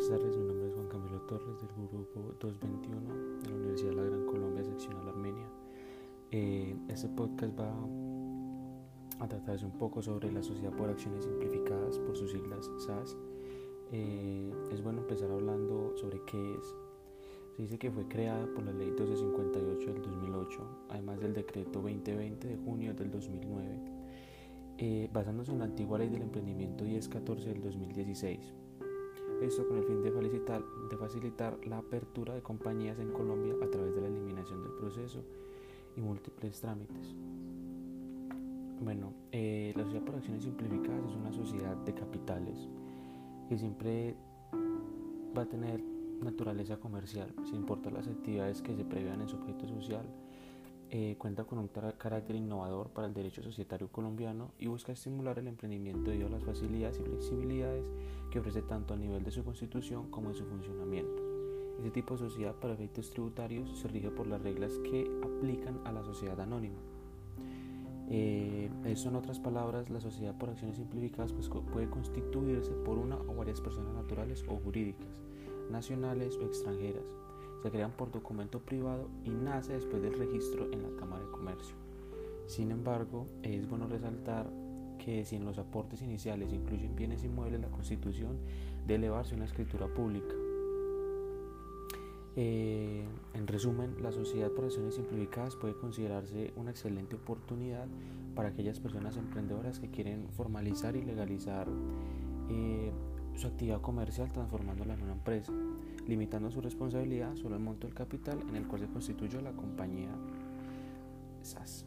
buenas tardes. Mi nombre es Juan Camilo Torres del grupo 221 de la Universidad de la Gran Colombia, seccional Armenia. Eh, este podcast va a tratarse un poco sobre la Sociedad por Acciones Simplificadas, por sus siglas SAS. Eh, es bueno empezar hablando sobre qué es. Se dice que fue creada por la Ley 1258 del 2008, además del Decreto 2020 de junio del 2009, eh, basándose en la antigua Ley del Emprendimiento 1014 del 2016 esto con el fin de facilitar, de facilitar la apertura de compañías en Colombia a través de la eliminación del proceso y múltiples trámites. Bueno, eh, la sociedad por acciones simplificadas es una sociedad de capitales que siempre va a tener naturaleza comercial, sin importar las actividades que se prevean en su objeto social eh, cuenta con un carácter innovador para el derecho societario colombiano y busca estimular el emprendimiento debido a las facilidades y flexibilidades que ofrece tanto a nivel de su constitución como en su funcionamiento. Este tipo de sociedad para efectos tributarios se rige por las reglas que aplican a la sociedad anónima. Eh, eso en otras palabras, la sociedad por acciones simplificadas pues, puede constituirse por una o varias personas naturales o jurídicas, nacionales o extranjeras, se crean por documento privado y nace después del registro en la Cámara de Comercio. Sin embargo, es bueno resaltar que si en los aportes iniciales incluyen bienes inmuebles, la Constitución debe elevarse a una escritura pública. Eh, en resumen, la sociedad por acciones simplificadas puede considerarse una excelente oportunidad para aquellas personas emprendedoras que quieren formalizar y legalizar eh, su actividad comercial transformándola en una empresa limitando su responsabilidad solo al monto del capital en el cual se constituyó la compañía SAS.